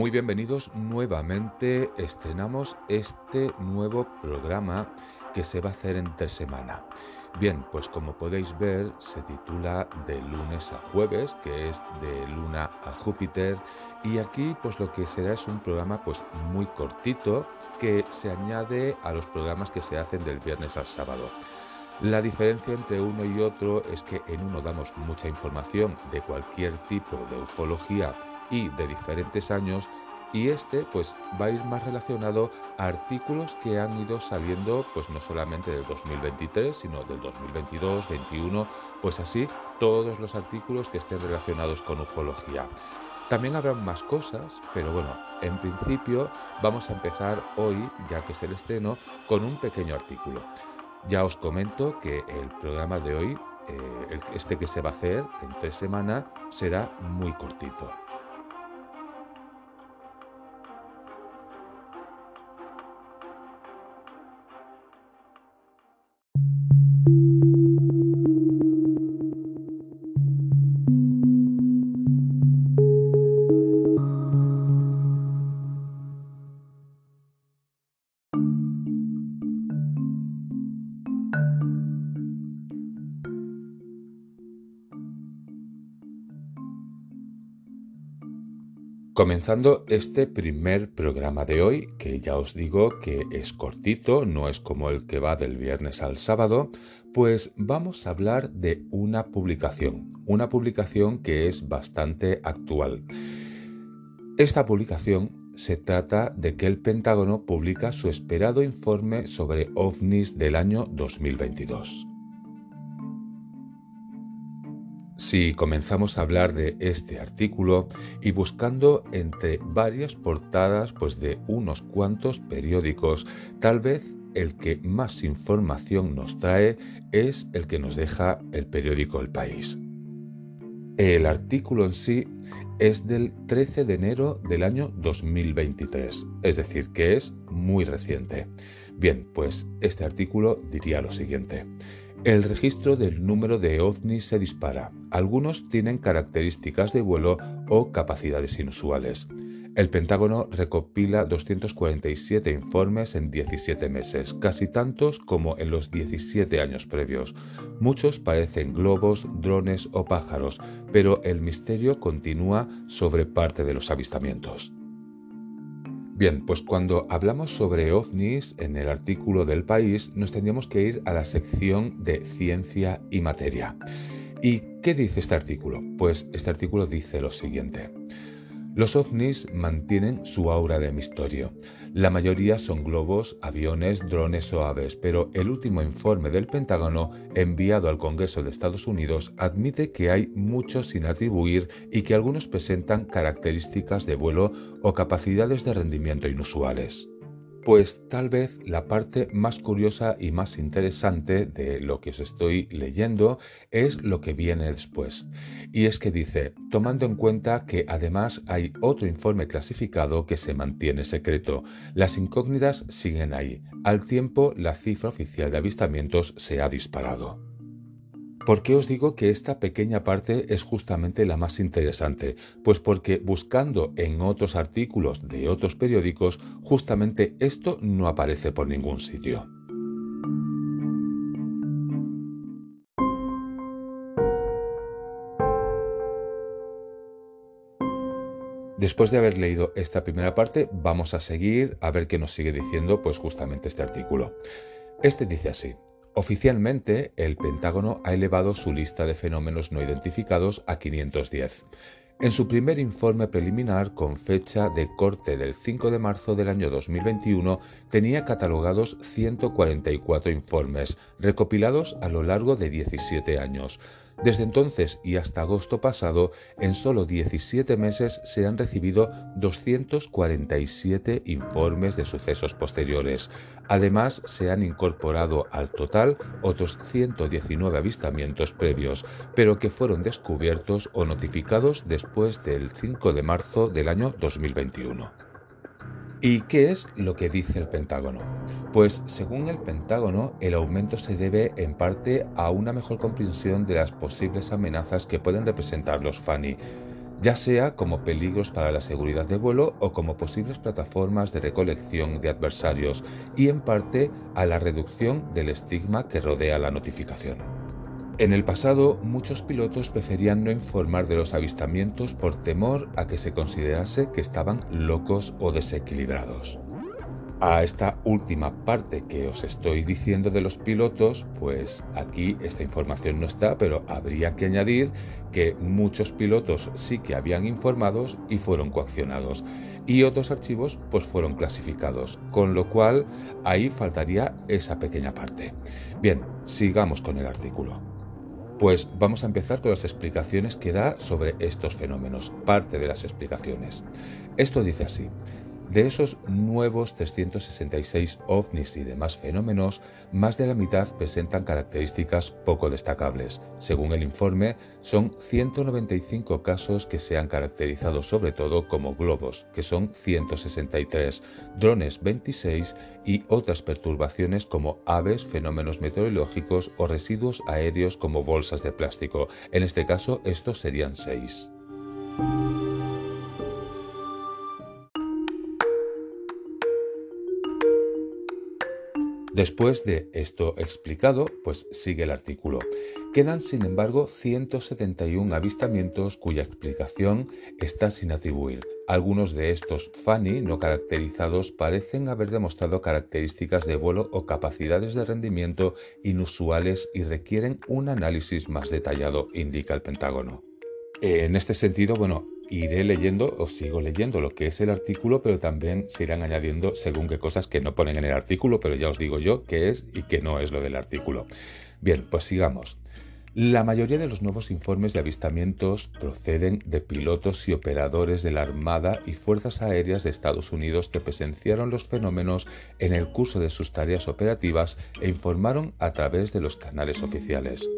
Muy bienvenidos nuevamente. Estrenamos este nuevo programa que se va a hacer entre semana. Bien, pues como podéis ver, se titula De lunes a jueves, que es de Luna a Júpiter. Y aquí, pues lo que será es un programa pues muy cortito que se añade a los programas que se hacen del viernes al sábado. La diferencia entre uno y otro es que en uno damos mucha información de cualquier tipo de ufología y de diferentes años y este pues va a ir más relacionado a artículos que han ido saliendo pues no solamente del 2023 sino del 2022, 21, pues así todos los artículos que estén relacionados con ufología. También habrá más cosas, pero bueno, en principio vamos a empezar hoy, ya que es el estreno, con un pequeño artículo. Ya os comento que el programa de hoy, eh, este que se va a hacer en tres semanas, será muy cortito. Comenzando este primer programa de hoy, que ya os digo que es cortito, no es como el que va del viernes al sábado, pues vamos a hablar de una publicación, una publicación que es bastante actual. Esta publicación se trata de que el Pentágono publica su esperado informe sobre ovnis del año 2022. Si comenzamos a hablar de este artículo y buscando entre varias portadas pues de unos cuantos periódicos, tal vez el que más información nos trae es el que nos deja el periódico El País. El artículo en sí es del 13 de enero del año 2023, es decir, que es muy reciente. Bien, pues este artículo diría lo siguiente. El registro del número de ovnis se dispara. Algunos tienen características de vuelo o capacidades inusuales. El Pentágono recopila 247 informes en 17 meses, casi tantos como en los 17 años previos. Muchos parecen globos, drones o pájaros, pero el misterio continúa sobre parte de los avistamientos. Bien, pues cuando hablamos sobre ovnis en el artículo del país nos tendríamos que ir a la sección de ciencia y materia. ¿Y qué dice este artículo? Pues este artículo dice lo siguiente. Los ovnis mantienen su aura de misterio. La mayoría son globos, aviones, drones o aves, pero el último informe del Pentágono enviado al Congreso de Estados Unidos admite que hay muchos sin atribuir y que algunos presentan características de vuelo o capacidades de rendimiento inusuales. Pues tal vez la parte más curiosa y más interesante de lo que os estoy leyendo es lo que viene después. Y es que dice, tomando en cuenta que además hay otro informe clasificado que se mantiene secreto, las incógnitas siguen ahí. Al tiempo, la cifra oficial de avistamientos se ha disparado. ¿Por qué os digo que esta pequeña parte es justamente la más interesante? Pues porque buscando en otros artículos de otros periódicos, justamente esto no aparece por ningún sitio. Después de haber leído esta primera parte, vamos a seguir a ver qué nos sigue diciendo pues justamente este artículo. Este dice así: Oficialmente, el Pentágono ha elevado su lista de fenómenos no identificados a 510. En su primer informe preliminar, con fecha de corte del 5 de marzo del año 2021, tenía catalogados 144 informes, recopilados a lo largo de 17 años. Desde entonces y hasta agosto pasado, en solo 17 meses se han recibido 247 informes de sucesos posteriores. Además, se han incorporado al total otros 119 avistamientos previos, pero que fueron descubiertos o notificados después del 5 de marzo del año 2021. ¿Y qué es lo que dice el Pentágono? Pues según el Pentágono, el aumento se debe en parte a una mejor comprensión de las posibles amenazas que pueden representar los FANI. ya sea como peligros para la seguridad de vuelo o como posibles plataformas de recolección de adversarios y en parte a la reducción del estigma que rodea la notificación. En el pasado, muchos pilotos preferían no informar de los avistamientos por temor a que se considerase que estaban locos o desequilibrados. A esta última parte que os estoy diciendo de los pilotos, pues aquí esta información no está, pero habría que añadir que muchos pilotos sí que habían informados y fueron coaccionados y otros archivos pues fueron clasificados, con lo cual ahí faltaría esa pequeña parte. Bien, sigamos con el artículo. Pues vamos a empezar con las explicaciones que da sobre estos fenómenos, parte de las explicaciones. Esto dice así. De esos nuevos 366 ovnis y demás fenómenos, más de la mitad presentan características poco destacables. Según el informe, son 195 casos que se han caracterizado sobre todo como globos, que son 163, drones 26 y otras perturbaciones como aves, fenómenos meteorológicos o residuos aéreos como bolsas de plástico. En este caso, estos serían 6. Después de esto explicado, pues sigue el artículo. Quedan, sin embargo, 171 avistamientos cuya explicación está sin atribuir. Algunos de estos FANI no caracterizados parecen haber demostrado características de vuelo o capacidades de rendimiento inusuales y requieren un análisis más detallado, indica el Pentágono. En este sentido, bueno, iré leyendo o sigo leyendo lo que es el artículo, pero también se irán añadiendo según qué cosas que no ponen en el artículo, pero ya os digo yo qué es y qué no es lo del artículo. Bien, pues sigamos. La mayoría de los nuevos informes de avistamientos proceden de pilotos y operadores de la Armada y Fuerzas Aéreas de Estados Unidos que presenciaron los fenómenos en el curso de sus tareas operativas e informaron a través de los canales oficiales.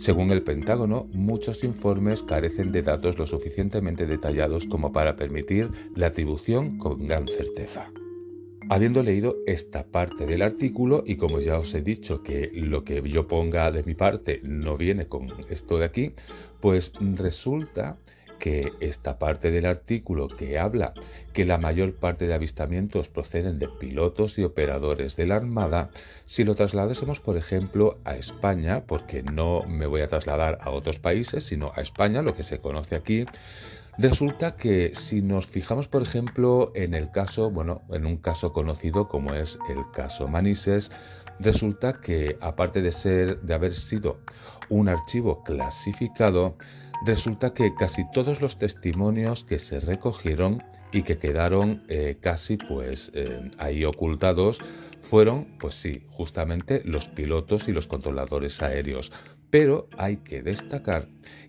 Según el Pentágono, muchos informes carecen de datos lo suficientemente detallados como para permitir la atribución con gran certeza. Habiendo leído esta parte del artículo y como ya os he dicho que lo que yo ponga de mi parte no viene con esto de aquí, pues resulta que esta parte del artículo que habla que la mayor parte de avistamientos proceden de pilotos y operadores de la Armada, si lo trasladásemos, por ejemplo, a España, porque no me voy a trasladar a otros países, sino a España, lo que se conoce aquí, Resulta que si nos fijamos, por ejemplo, en el caso, bueno, en un caso conocido como es el caso Manises, resulta que aparte de ser de haber sido un archivo clasificado, resulta que casi todos los testimonios que se recogieron y que quedaron eh, casi pues eh, ahí ocultados fueron, pues sí, justamente los pilotos y los controladores aéreos. Pero hay que destacar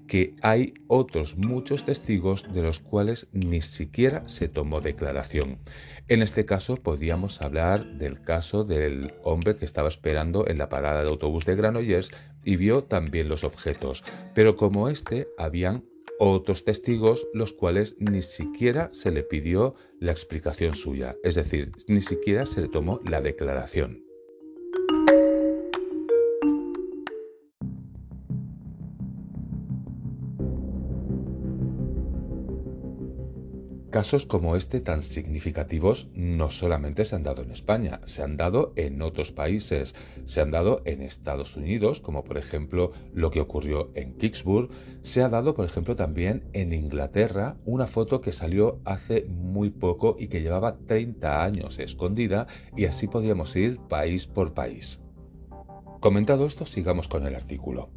que hay otros muchos testigos de los cuales ni siquiera se tomó declaración. En este caso podríamos hablar del caso del hombre que estaba esperando en la parada de autobús de Granollers y vio también los objetos, pero como este habían otros testigos los cuales ni siquiera se le pidió la explicación suya, es decir, ni siquiera se le tomó la declaración. Casos como este tan significativos no solamente se han dado en España, se han dado en otros países, se han dado en Estados Unidos, como por ejemplo lo que ocurrió en Kicksburg, se ha dado por ejemplo también en Inglaterra una foto que salió hace muy poco y que llevaba 30 años escondida y así podríamos ir país por país. Comentado esto, sigamos con el artículo.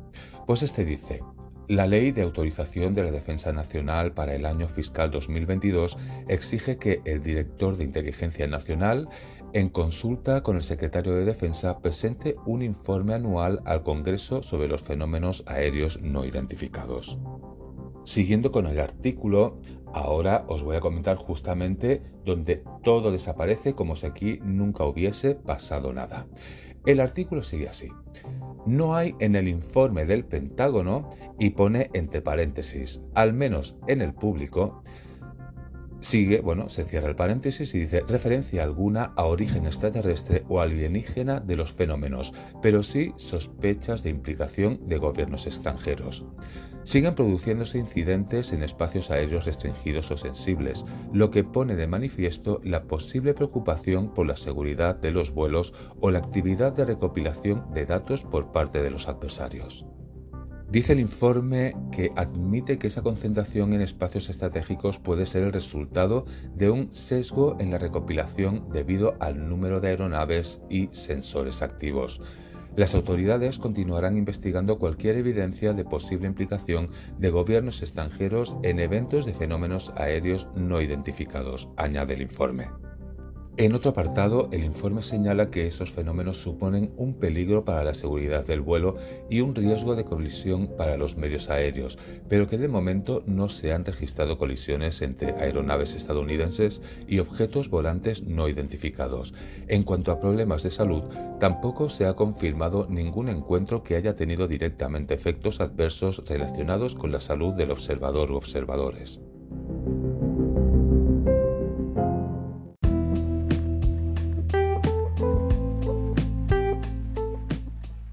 Pues este dice, la Ley de Autorización de la Defensa Nacional para el año fiscal 2022 exige que el director de Inteligencia Nacional, en consulta con el secretario de Defensa, presente un informe anual al Congreso sobre los fenómenos aéreos no identificados. Siguiendo con el artículo, ahora os voy a comentar justamente donde todo desaparece como si aquí nunca hubiese pasado nada. El artículo sigue así. No hay en el informe del Pentágono y pone entre paréntesis, al menos en el público, sigue, bueno, se cierra el paréntesis y dice referencia alguna a origen extraterrestre o alienígena de los fenómenos, pero sí sospechas de implicación de gobiernos extranjeros. Siguen produciéndose incidentes en espacios aéreos restringidos o sensibles, lo que pone de manifiesto la posible preocupación por la seguridad de los vuelos o la actividad de recopilación de datos por parte de los adversarios. Dice el informe que admite que esa concentración en espacios estratégicos puede ser el resultado de un sesgo en la recopilación debido al número de aeronaves y sensores activos. Las autoridades continuarán investigando cualquier evidencia de posible implicación de gobiernos extranjeros en eventos de fenómenos aéreos no identificados, añade el informe. En otro apartado, el informe señala que esos fenómenos suponen un peligro para la seguridad del vuelo y un riesgo de colisión para los medios aéreos, pero que de momento no se han registrado colisiones entre aeronaves estadounidenses y objetos volantes no identificados. En cuanto a problemas de salud, tampoco se ha confirmado ningún encuentro que haya tenido directamente efectos adversos relacionados con la salud del observador u observadores.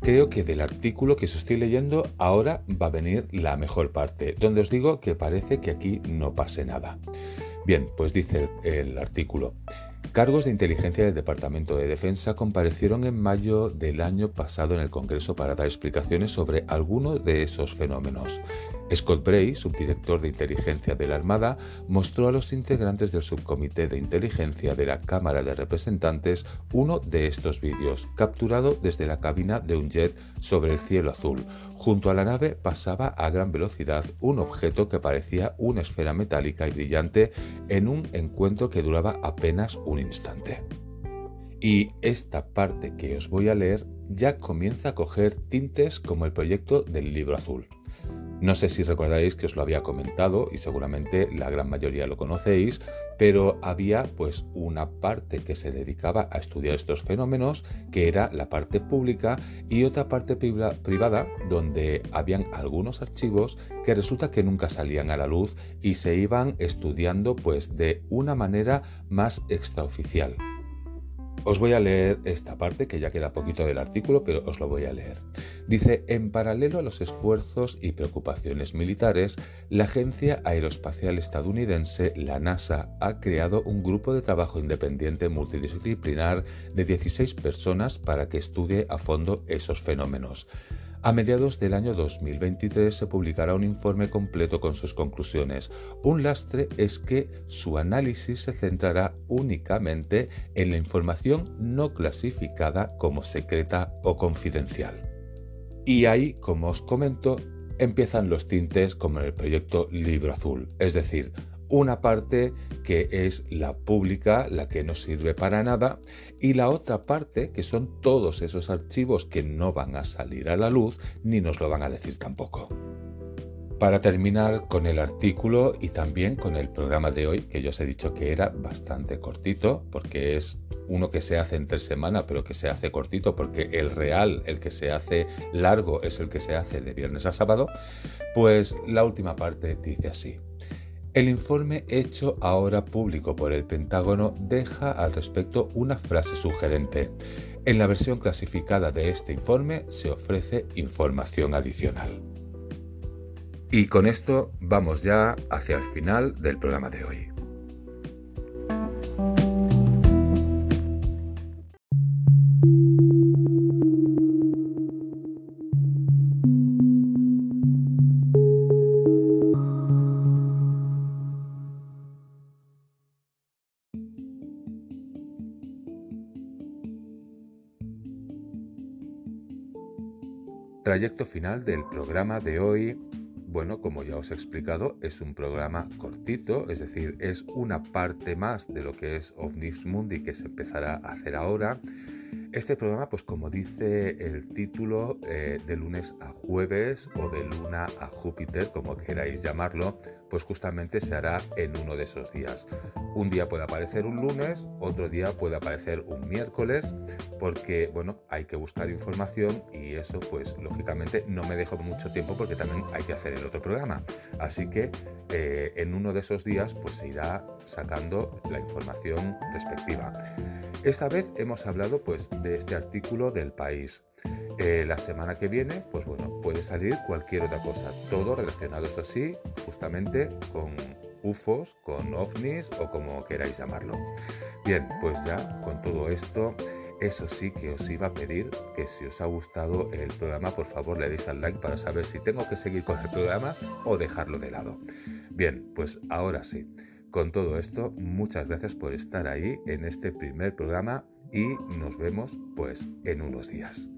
Creo que del artículo que os estoy leyendo ahora va a venir la mejor parte, donde os digo que parece que aquí no pase nada. Bien, pues dice el, artículo. Cargos de inteligencia del Departamento de Defensa comparecieron en mayo del año pasado en el Congreso para dar explicaciones sobre algunos de esos fenómenos. Scott Bray, subdirector de inteligencia de la Armada, mostró a los integrantes del subcomité de inteligencia de la Cámara de Representantes uno de estos vídeos, capturado desde la cabina de un jet sobre el cielo azul. Junto a la nave pasaba a gran velocidad un objeto que parecía una esfera metálica y brillante en un encuentro que duraba apenas un instante. Y esta parte que os voy a leer ya comienza a coger tintes como el proyecto del libro azul. No sé si recordaréis que os lo había comentado y seguramente la gran mayoría lo conocéis, pero había pues una parte que se dedicaba a estudiar estos fenómenos, que era la parte pública, y otra parte privada donde habían algunos archivos que resulta que nunca salían a la luz y se iban estudiando pues de una manera más extraoficial. Os voy a leer esta parte, que ya queda poquito del artículo, pero os lo voy a leer. Dice, en paralelo a los esfuerzos y preocupaciones militares, la Agencia Aeroespacial Estadounidense, la NASA, ha creado un grupo de trabajo independiente multidisciplinar de 16 personas para que estudie a fondo esos fenómenos. A mediados del año 2023 se publicará un informe completo con sus conclusiones. Un lastre es que su análisis se centrará únicamente en la información no clasificada como secreta o confidencial. Y ahí, como os comento, empiezan los tintes como en el proyecto Libro Azul, es decir, una parte que es la pública, la que no sirve para nada, y la otra parte que son todos esos archivos que no van a salir a la luz ni nos lo van a decir tampoco. Para terminar con el artículo y también con el programa de hoy, que yo os he dicho que era bastante cortito, porque es uno que se hace entre semana, pero que se hace cortito, porque el real, el que se hace largo, es el que se hace de viernes a sábado, pues la última parte dice así. El informe hecho ahora público por el Pentágono deja al respecto una frase sugerente. En la versión clasificada de este informe se ofrece información adicional. Y con esto vamos ya hacia el final del programa de hoy. Trayecto final del programa de hoy. Bueno, como ya os he explicado, es un programa cortito, es decir, es una parte más de lo que es OVNIS Mundi que se empezará a hacer ahora. Este programa, pues como dice el título, eh, de lunes a jueves o de luna a Júpiter, como queráis llamarlo, pues justamente se hará en uno de esos días. Un día puede aparecer un lunes, otro día puede aparecer un miércoles, porque bueno, hay que buscar información y eso pues lógicamente no me dejo mucho tiempo porque también hay que hacer el otro programa. Así que eh, en uno de esos días pues se irá sacando la información respectiva. Esta vez hemos hablado pues de este artículo del país Eh, la semana que viene, pues bueno, puede salir cualquier otra cosa, todo relacionado, eso sí, justamente con UFOs, con ovnis o como queráis llamarlo. Bien, pues ya con todo esto, eso sí que os iba a pedir que si os ha gustado el programa, por favor le deis al like para saber si tengo que seguir con el programa o dejarlo de lado. Bien, pues ahora sí. Con todo esto, muchas gracias por estar ahí en este primer programa y nos vemos pues en unos días.